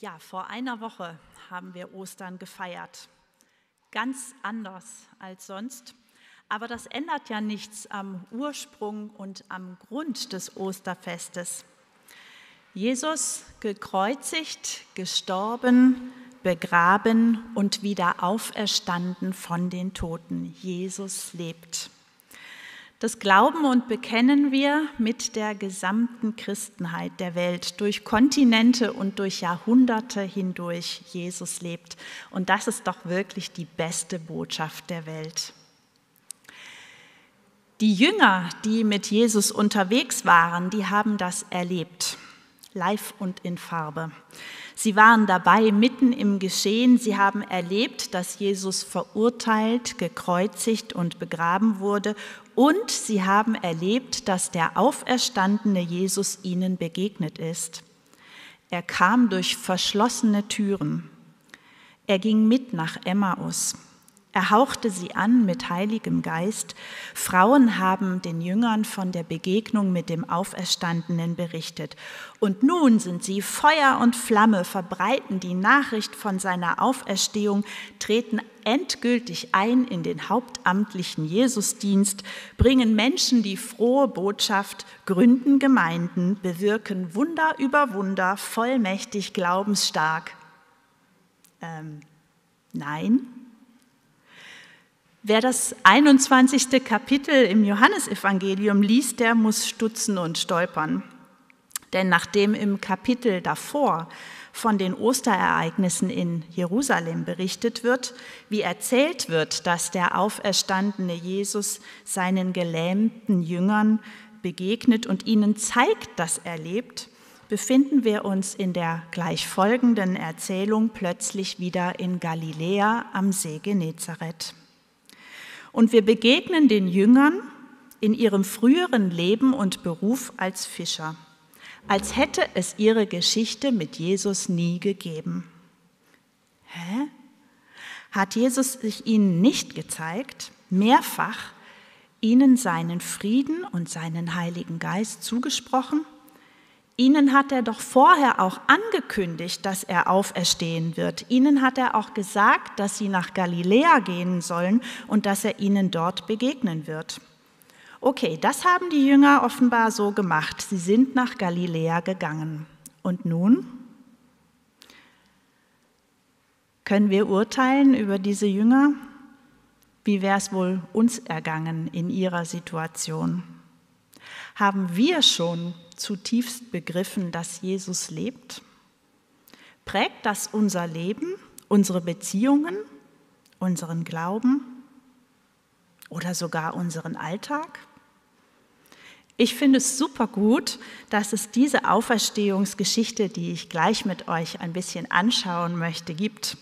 Ja, vor einer Woche haben wir Ostern gefeiert. Ganz anders als sonst. Aber das ändert ja nichts am Ursprung und am Grund des Osterfestes. Jesus gekreuzigt, gestorben, begraben und wieder auferstanden von den Toten. Jesus lebt. Das glauben und bekennen wir mit der gesamten Christenheit der Welt, durch Kontinente und durch Jahrhunderte hindurch. Jesus lebt. Und das ist doch wirklich die beste Botschaft der Welt. Die Jünger, die mit Jesus unterwegs waren, die haben das erlebt, live und in Farbe. Sie waren dabei mitten im Geschehen. Sie haben erlebt, dass Jesus verurteilt, gekreuzigt und begraben wurde. Und sie haben erlebt, dass der auferstandene Jesus ihnen begegnet ist. Er kam durch verschlossene Türen. Er ging mit nach Emmaus. Er hauchte sie an mit heiligem Geist. Frauen haben den Jüngern von der Begegnung mit dem Auferstandenen berichtet. Und nun sind sie Feuer und Flamme, verbreiten die Nachricht von seiner Auferstehung, treten endgültig ein in den hauptamtlichen Jesusdienst, bringen Menschen die frohe Botschaft, gründen Gemeinden, bewirken Wunder über Wunder, vollmächtig, glaubensstark. Ähm, nein, Wer das 21. Kapitel im Johannesevangelium liest, der muss stutzen und stolpern. Denn nachdem im Kapitel davor von den Osterereignissen in Jerusalem berichtet wird, wie erzählt wird, dass der auferstandene Jesus seinen gelähmten Jüngern begegnet und ihnen zeigt, dass er lebt, befinden wir uns in der gleich folgenden Erzählung plötzlich wieder in Galiläa am See Genezareth. Und wir begegnen den Jüngern in ihrem früheren Leben und Beruf als Fischer, als hätte es ihre Geschichte mit Jesus nie gegeben. Hä? Hat Jesus sich ihnen nicht gezeigt, mehrfach ihnen seinen Frieden und seinen Heiligen Geist zugesprochen? Ihnen hat er doch vorher auch angekündigt, dass er auferstehen wird. Ihnen hat er auch gesagt, dass sie nach Galiläa gehen sollen und dass er ihnen dort begegnen wird. Okay, das haben die Jünger offenbar so gemacht. Sie sind nach Galiläa gegangen. Und nun? Können wir urteilen über diese Jünger? Wie wäre es wohl uns ergangen in ihrer Situation? Haben wir schon zutiefst begriffen, dass Jesus lebt? Prägt das unser Leben, unsere Beziehungen, unseren Glauben oder sogar unseren Alltag? Ich finde es super gut, dass es diese Auferstehungsgeschichte, die ich gleich mit euch ein bisschen anschauen möchte, gibt.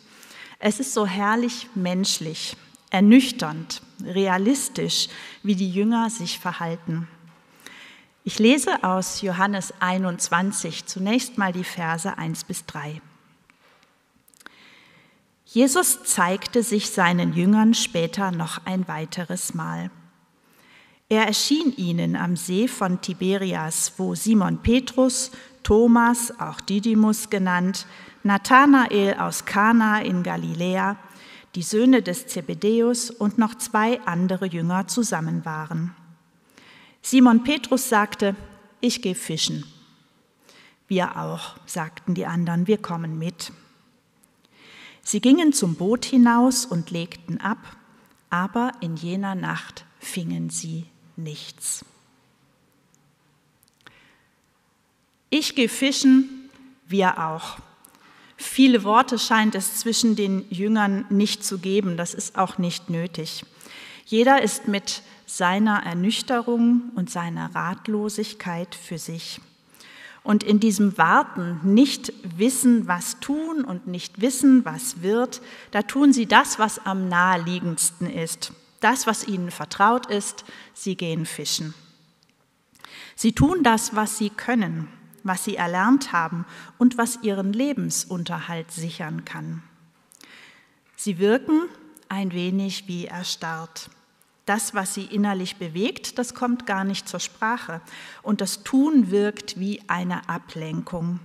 Es ist so herrlich menschlich, ernüchternd, realistisch, wie die Jünger sich verhalten. Ich lese aus Johannes 21 zunächst mal die Verse 1 bis 3. Jesus zeigte sich seinen Jüngern später noch ein weiteres Mal. Er erschien ihnen am See von Tiberias, wo Simon Petrus, Thomas, auch Didymus genannt, Nathanael aus Kana in Galiläa, die Söhne des Zebedäus und noch zwei andere Jünger zusammen waren. Simon Petrus sagte, ich gehe fischen. Wir auch, sagten die anderen, wir kommen mit. Sie gingen zum Boot hinaus und legten ab, aber in jener Nacht fingen sie nichts. Ich gehe fischen, wir auch. Viele Worte scheint es zwischen den Jüngern nicht zu geben, das ist auch nicht nötig. Jeder ist mit seiner Ernüchterung und seiner Ratlosigkeit für sich. Und in diesem Warten, nicht wissen, was tun und nicht wissen, was wird, da tun sie das, was am naheliegendsten ist, das, was ihnen vertraut ist, sie gehen fischen. Sie tun das, was sie können, was sie erlernt haben und was ihren Lebensunterhalt sichern kann. Sie wirken ein wenig wie erstarrt. Das, was sie innerlich bewegt, das kommt gar nicht zur Sprache. Und das Tun wirkt wie eine Ablenkung.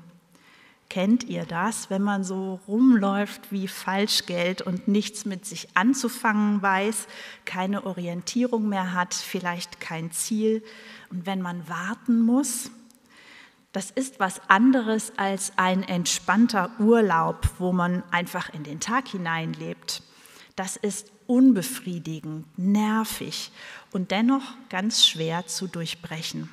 Kennt ihr das, wenn man so rumläuft wie Falschgeld und nichts mit sich anzufangen weiß, keine Orientierung mehr hat, vielleicht kein Ziel und wenn man warten muss? Das ist was anderes als ein entspannter Urlaub, wo man einfach in den Tag hineinlebt. Das ist unbefriedigend, nervig und dennoch ganz schwer zu durchbrechen.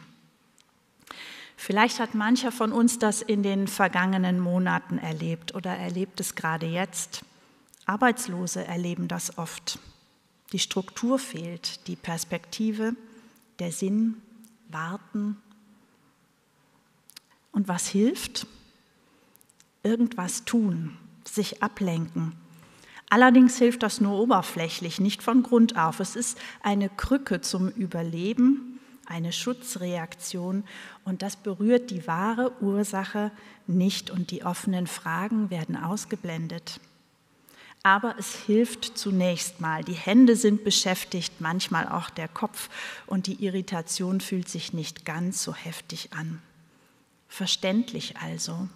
Vielleicht hat mancher von uns das in den vergangenen Monaten erlebt oder erlebt es gerade jetzt. Arbeitslose erleben das oft. Die Struktur fehlt, die Perspektive, der Sinn, warten. Und was hilft? Irgendwas tun, sich ablenken. Allerdings hilft das nur oberflächlich, nicht von Grund auf. Es ist eine Krücke zum Überleben eine Schutzreaktion und das berührt die wahre Ursache nicht und die offenen Fragen werden ausgeblendet. Aber es hilft zunächst mal. Die Hände sind beschäftigt, manchmal auch der Kopf und die Irritation fühlt sich nicht ganz so heftig an. Verständlich also.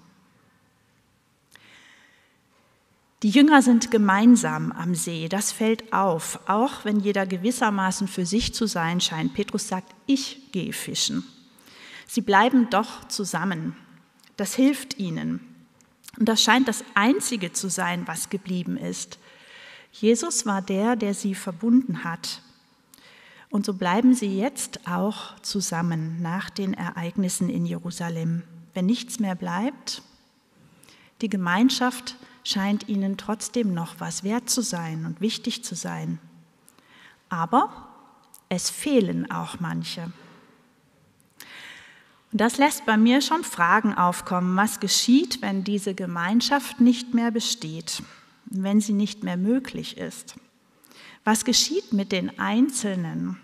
Die Jünger sind gemeinsam am See, das fällt auf, auch wenn jeder gewissermaßen für sich zu sein scheint. Petrus sagt, ich gehe fischen. Sie bleiben doch zusammen. Das hilft ihnen. Und das scheint das Einzige zu sein, was geblieben ist. Jesus war der, der sie verbunden hat. Und so bleiben sie jetzt auch zusammen nach den Ereignissen in Jerusalem. Wenn nichts mehr bleibt, die Gemeinschaft scheint ihnen trotzdem noch was wert zu sein und wichtig zu sein. Aber es fehlen auch manche. Und das lässt bei mir schon Fragen aufkommen, was geschieht, wenn diese Gemeinschaft nicht mehr besteht, wenn sie nicht mehr möglich ist. Was geschieht mit den Einzelnen?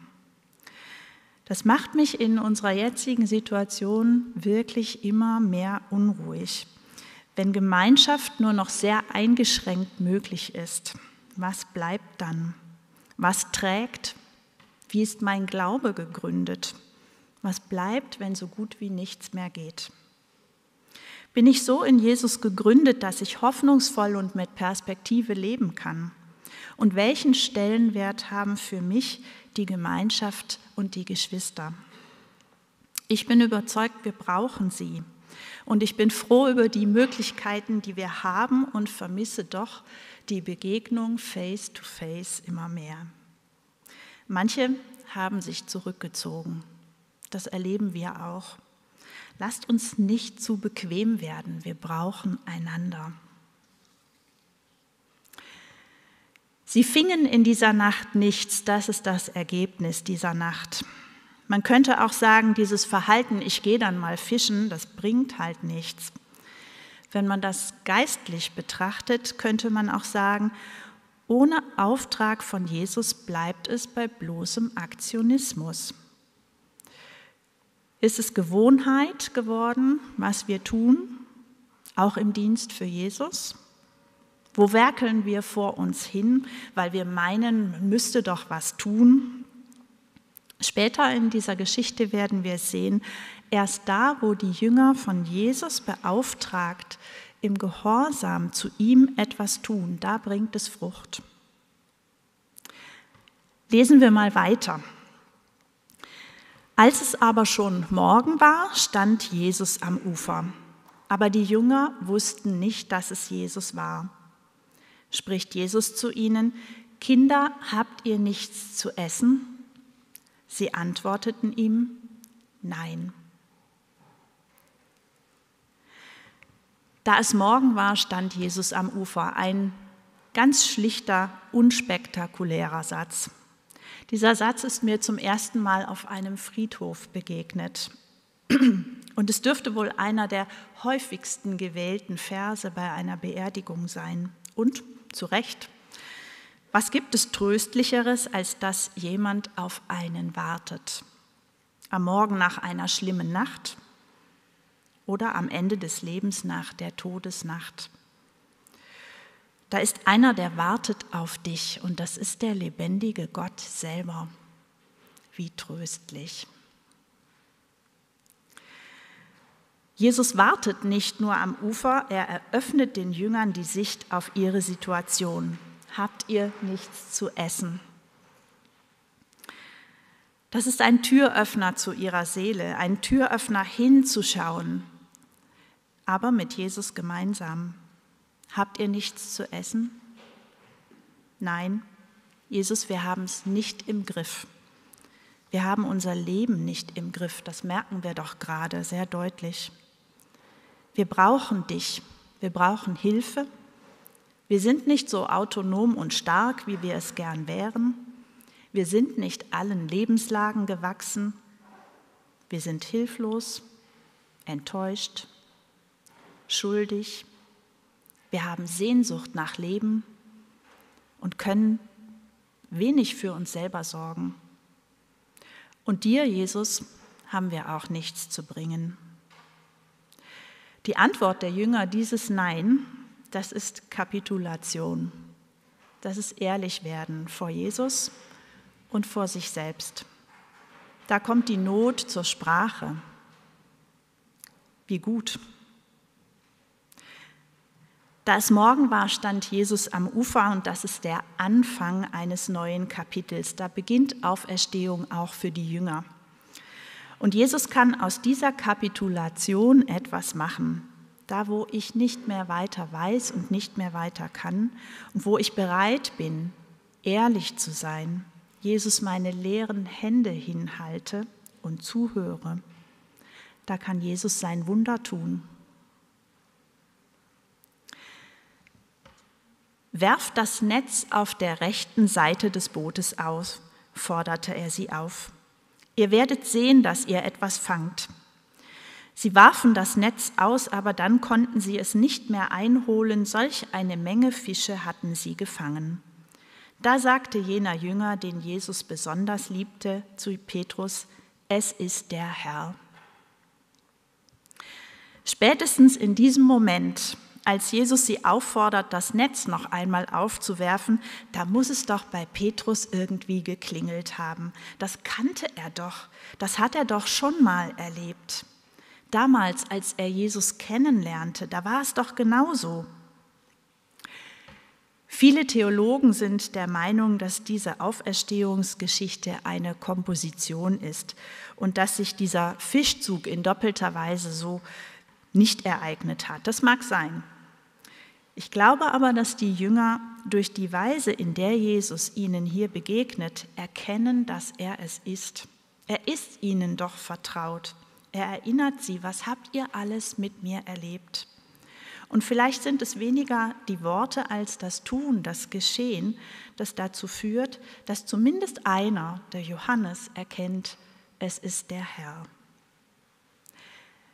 Das macht mich in unserer jetzigen Situation wirklich immer mehr unruhig wenn Gemeinschaft nur noch sehr eingeschränkt möglich ist, was bleibt dann? Was trägt? Wie ist mein Glaube gegründet? Was bleibt, wenn so gut wie nichts mehr geht? Bin ich so in Jesus gegründet, dass ich hoffnungsvoll und mit Perspektive leben kann? Und welchen Stellenwert haben für mich die Gemeinschaft und die Geschwister? Ich bin überzeugt, wir brauchen sie. Und ich bin froh über die Möglichkeiten, die wir haben und vermisse doch die Begegnung face-to-face -face immer mehr. Manche haben sich zurückgezogen. Das erleben wir auch. Lasst uns nicht zu bequem werden. Wir brauchen einander. Sie fingen in dieser Nacht nichts. Das ist das Ergebnis dieser Nacht. Man könnte auch sagen, dieses Verhalten, ich gehe dann mal fischen, das bringt halt nichts. Wenn man das geistlich betrachtet, könnte man auch sagen, ohne Auftrag von Jesus bleibt es bei bloßem Aktionismus. Ist es Gewohnheit geworden, was wir tun, auch im Dienst für Jesus? Wo werkeln wir vor uns hin, weil wir meinen, man müsste doch was tun? Später in dieser Geschichte werden wir sehen, erst da, wo die Jünger von Jesus beauftragt, im Gehorsam zu ihm etwas tun, da bringt es Frucht. Lesen wir mal weiter. Als es aber schon Morgen war, stand Jesus am Ufer. Aber die Jünger wussten nicht, dass es Jesus war. Spricht Jesus zu ihnen, Kinder, habt ihr nichts zu essen? Sie antworteten ihm, nein. Da es Morgen war, stand Jesus am Ufer. Ein ganz schlichter, unspektakulärer Satz. Dieser Satz ist mir zum ersten Mal auf einem Friedhof begegnet. Und es dürfte wohl einer der häufigsten gewählten Verse bei einer Beerdigung sein. Und zu Recht, was gibt es Tröstlicheres, als dass jemand auf einen wartet? Am Morgen nach einer schlimmen Nacht oder am Ende des Lebens nach der Todesnacht. Da ist einer, der wartet auf dich und das ist der lebendige Gott selber. Wie tröstlich. Jesus wartet nicht nur am Ufer, er eröffnet den Jüngern die Sicht auf ihre Situation. Habt ihr nichts zu essen? Das ist ein Türöffner zu ihrer Seele, ein Türöffner hinzuschauen, aber mit Jesus gemeinsam. Habt ihr nichts zu essen? Nein, Jesus, wir haben es nicht im Griff. Wir haben unser Leben nicht im Griff, das merken wir doch gerade sehr deutlich. Wir brauchen dich, wir brauchen Hilfe. Wir sind nicht so autonom und stark, wie wir es gern wären. Wir sind nicht allen Lebenslagen gewachsen. Wir sind hilflos, enttäuscht, schuldig. Wir haben Sehnsucht nach Leben und können wenig für uns selber sorgen. Und dir, Jesus, haben wir auch nichts zu bringen. Die Antwort der Jünger, dieses Nein, das ist Kapitulation. Das ist ehrlich werden vor Jesus und vor sich selbst. Da kommt die Not zur Sprache. Wie gut. Da es Morgen war, stand Jesus am Ufer und das ist der Anfang eines neuen Kapitels. Da beginnt Auferstehung auch für die Jünger. Und Jesus kann aus dieser Kapitulation etwas machen. Da, wo ich nicht mehr weiter weiß und nicht mehr weiter kann und wo ich bereit bin, ehrlich zu sein, Jesus meine leeren Hände hinhalte und zuhöre, da kann Jesus sein Wunder tun. Werft das Netz auf der rechten Seite des Bootes aus, forderte er sie auf. Ihr werdet sehen, dass ihr etwas fangt. Sie warfen das Netz aus, aber dann konnten sie es nicht mehr einholen, solch eine Menge Fische hatten sie gefangen. Da sagte jener Jünger, den Jesus besonders liebte, zu Petrus, es ist der Herr. Spätestens in diesem Moment, als Jesus sie auffordert, das Netz noch einmal aufzuwerfen, da muss es doch bei Petrus irgendwie geklingelt haben. Das kannte er doch, das hat er doch schon mal erlebt. Damals, als er Jesus kennenlernte, da war es doch genauso. Viele Theologen sind der Meinung, dass diese Auferstehungsgeschichte eine Komposition ist und dass sich dieser Fischzug in doppelter Weise so nicht ereignet hat. Das mag sein. Ich glaube aber, dass die Jünger durch die Weise, in der Jesus ihnen hier begegnet, erkennen, dass er es ist. Er ist ihnen doch vertraut. Er erinnert sie, was habt ihr alles mit mir erlebt? Und vielleicht sind es weniger die Worte als das Tun, das Geschehen, das dazu führt, dass zumindest einer, der Johannes, erkennt, es ist der Herr.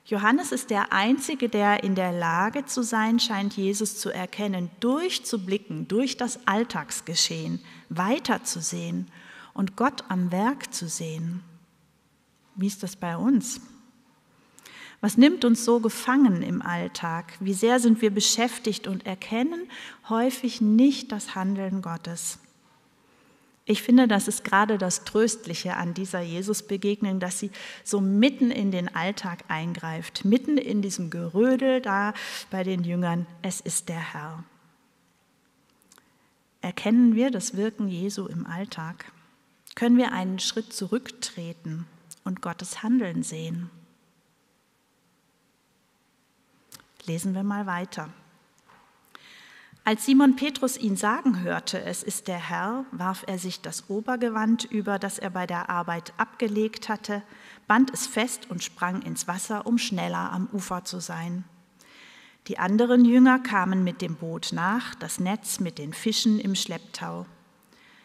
Johannes ist der Einzige, der in der Lage zu sein scheint, Jesus zu erkennen, durchzublicken, durch das Alltagsgeschehen, weiterzusehen und Gott am Werk zu sehen. Wie ist das bei uns? Was nimmt uns so gefangen im Alltag? Wie sehr sind wir beschäftigt und erkennen häufig nicht das Handeln Gottes? Ich finde, das ist gerade das Tröstliche an dieser Jesus-Begegnung, dass sie so mitten in den Alltag eingreift, mitten in diesem Gerödel da bei den Jüngern. Es ist der Herr. Erkennen wir das Wirken Jesu im Alltag? Können wir einen Schritt zurücktreten und Gottes Handeln sehen? Lesen wir mal weiter. Als Simon Petrus ihn sagen hörte, es ist der Herr, warf er sich das Obergewand über, das er bei der Arbeit abgelegt hatte, band es fest und sprang ins Wasser, um schneller am Ufer zu sein. Die anderen Jünger kamen mit dem Boot nach, das Netz mit den Fischen im Schlepptau.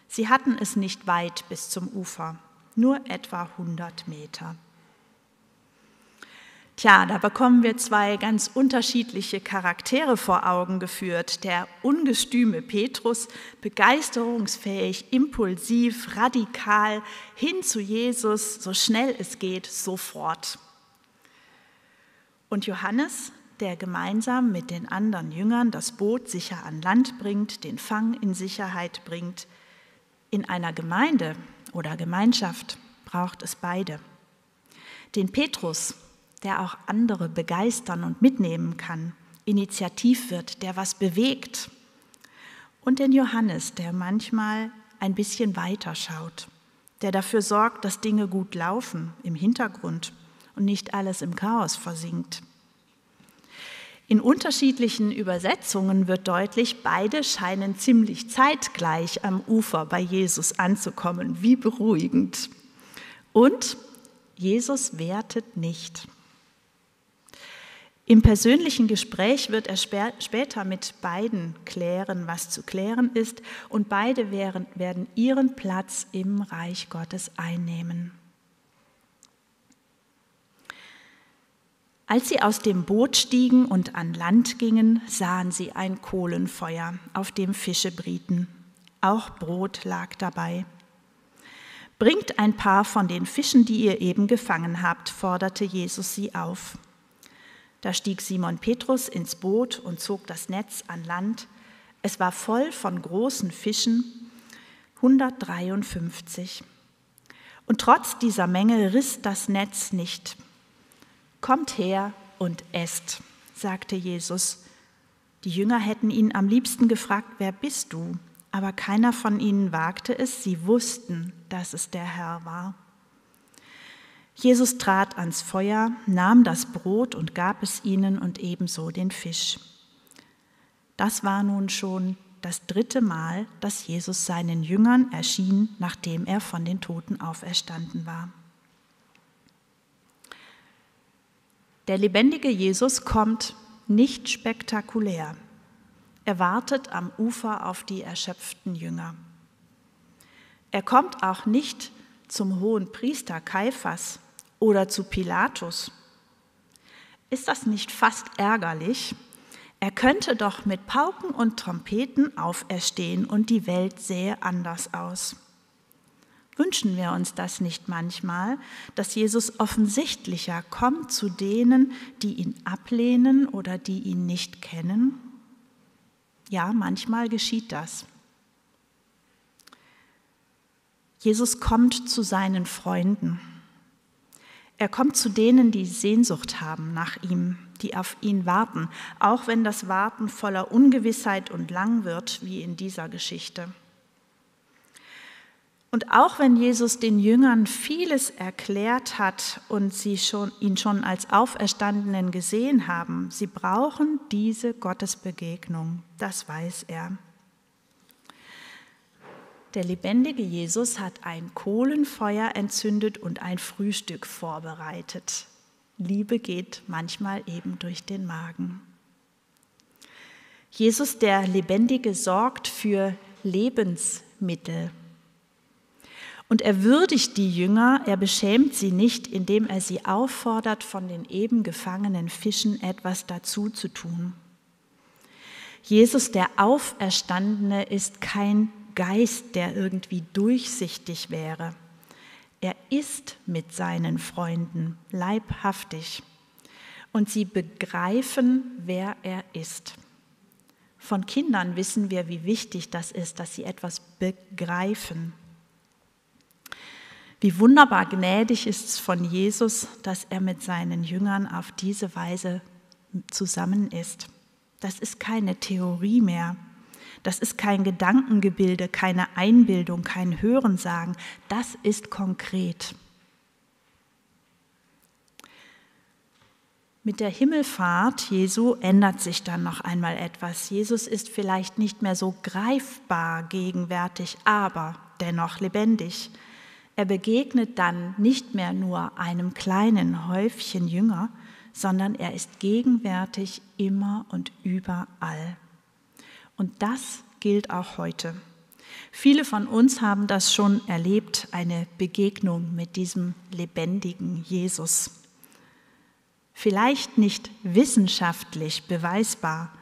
Sie hatten es nicht weit bis zum Ufer, nur etwa 100 Meter. Tja, da bekommen wir zwei ganz unterschiedliche Charaktere vor Augen geführt. Der ungestüme Petrus, begeisterungsfähig, impulsiv, radikal, hin zu Jesus, so schnell es geht, sofort. Und Johannes, der gemeinsam mit den anderen Jüngern das Boot sicher an Land bringt, den Fang in Sicherheit bringt. In einer Gemeinde oder Gemeinschaft braucht es beide. Den Petrus, der auch andere begeistern und mitnehmen kann, initiativ wird, der was bewegt. Und den Johannes, der manchmal ein bisschen weiter schaut, der dafür sorgt, dass Dinge gut laufen im Hintergrund und nicht alles im Chaos versinkt. In unterschiedlichen Übersetzungen wird deutlich, beide scheinen ziemlich zeitgleich am Ufer bei Jesus anzukommen. Wie beruhigend. Und Jesus wertet nicht. Im persönlichen Gespräch wird er später mit beiden klären, was zu klären ist, und beide werden ihren Platz im Reich Gottes einnehmen. Als sie aus dem Boot stiegen und an Land gingen, sahen sie ein Kohlenfeuer, auf dem Fische brieten. Auch Brot lag dabei. Bringt ein paar von den Fischen, die ihr eben gefangen habt, forderte Jesus sie auf. Da stieg Simon Petrus ins Boot und zog das Netz an Land. Es war voll von großen Fischen, 153. Und trotz dieser Menge riss das Netz nicht. Kommt her und esst, sagte Jesus. Die Jünger hätten ihn am liebsten gefragt, wer bist du? Aber keiner von ihnen wagte es, sie wussten, dass es der Herr war. Jesus trat ans Feuer, nahm das Brot und gab es ihnen und ebenso den Fisch. Das war nun schon das dritte Mal, dass Jesus seinen Jüngern erschien, nachdem er von den Toten auferstanden war. Der lebendige Jesus kommt nicht spektakulär. Er wartet am Ufer auf die erschöpften Jünger. Er kommt auch nicht zum hohen Priester Kaiphas oder zu Pilatus. Ist das nicht fast ärgerlich? Er könnte doch mit Pauken und Trompeten auferstehen und die Welt sähe anders aus. Wünschen wir uns das nicht manchmal, dass Jesus offensichtlicher kommt zu denen, die ihn ablehnen oder die ihn nicht kennen? Ja, manchmal geschieht das. Jesus kommt zu seinen Freunden. Er kommt zu denen, die Sehnsucht haben nach ihm, die auf ihn warten, auch wenn das Warten voller Ungewissheit und lang wird, wie in dieser Geschichte. Und auch wenn Jesus den Jüngern vieles erklärt hat und sie schon, ihn schon als Auferstandenen gesehen haben, sie brauchen diese Gottesbegegnung, das weiß er. Der lebendige Jesus hat ein Kohlenfeuer entzündet und ein Frühstück vorbereitet. Liebe geht manchmal eben durch den Magen. Jesus, der Lebendige, sorgt für Lebensmittel. Und er würdigt die Jünger, er beschämt sie nicht, indem er sie auffordert, von den eben gefangenen Fischen etwas dazu zu tun. Jesus, der Auferstandene, ist kein Geist, der irgendwie durchsichtig wäre. Er ist mit seinen Freunden leibhaftig und sie begreifen, wer er ist. Von Kindern wissen wir, wie wichtig das ist, dass sie etwas begreifen. Wie wunderbar gnädig ist es von Jesus, dass er mit seinen Jüngern auf diese Weise zusammen ist. Das ist keine Theorie mehr. Das ist kein Gedankengebilde, keine Einbildung, kein Hörensagen. Das ist konkret. Mit der Himmelfahrt Jesu ändert sich dann noch einmal etwas. Jesus ist vielleicht nicht mehr so greifbar gegenwärtig, aber dennoch lebendig. Er begegnet dann nicht mehr nur einem kleinen Häufchen Jünger, sondern er ist gegenwärtig immer und überall. Und das gilt auch heute. Viele von uns haben das schon erlebt, eine Begegnung mit diesem lebendigen Jesus. Vielleicht nicht wissenschaftlich beweisbar,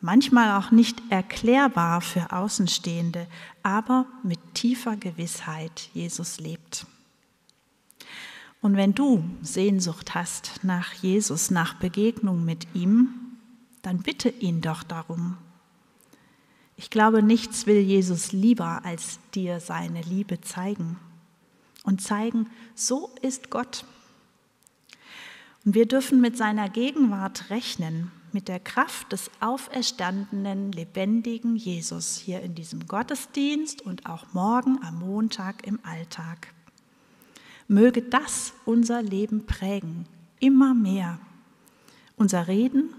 manchmal auch nicht erklärbar für Außenstehende, aber mit tiefer Gewissheit, Jesus lebt. Und wenn du Sehnsucht hast nach Jesus, nach Begegnung mit ihm, dann bitte ihn doch darum. Ich glaube, nichts will Jesus lieber, als dir seine Liebe zeigen und zeigen, so ist Gott. Und wir dürfen mit seiner Gegenwart rechnen, mit der Kraft des auferstandenen, lebendigen Jesus hier in diesem Gottesdienst und auch morgen am Montag im Alltag. Möge das unser Leben prägen, immer mehr. Unser Reden,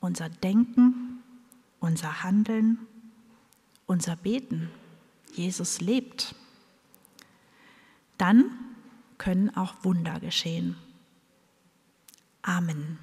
unser Denken, unser Handeln, unser Beten. Jesus lebt. Dann können auch Wunder geschehen. Amen.